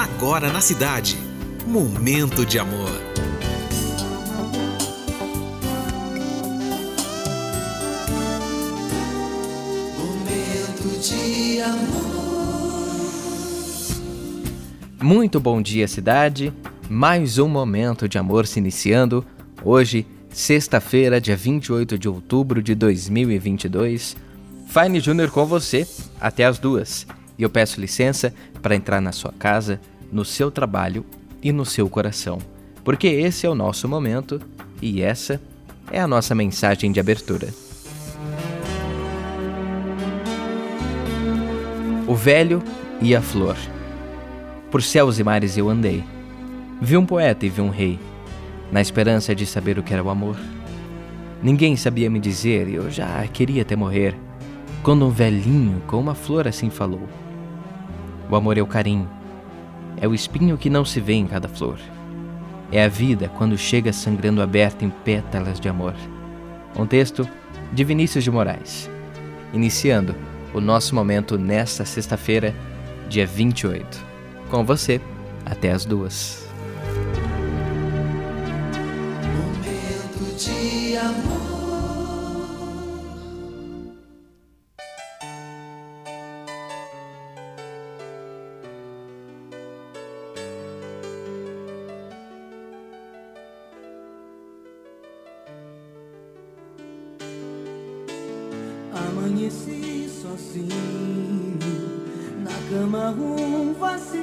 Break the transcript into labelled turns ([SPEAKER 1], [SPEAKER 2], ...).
[SPEAKER 1] Agora na cidade. Momento de amor.
[SPEAKER 2] Momento de amor.
[SPEAKER 3] Muito bom dia, cidade. Mais um momento de amor se iniciando. Hoje, sexta-feira, dia 28 de outubro de 2022. Fine Júnior com você até as duas. E eu peço licença para entrar na sua casa, no seu trabalho e no seu coração, porque esse é o nosso momento e essa é a nossa mensagem de abertura. O velho e a flor. Por céus e mares eu andei. Vi um poeta e vi um rei, na esperança de saber o que era o amor. Ninguém sabia me dizer e eu já queria até morrer, quando um velhinho com uma flor assim falou. O amor é o carinho, é o espinho que não se vê em cada flor. É a vida quando chega sangrando aberta em pétalas de amor. Um texto de Vinícius de Moraes. Iniciando o nosso momento nesta sexta-feira, dia 28. Com você, até as duas.
[SPEAKER 2] Momento de amor.
[SPEAKER 4] Amanheci sozinho, na cama um vazio.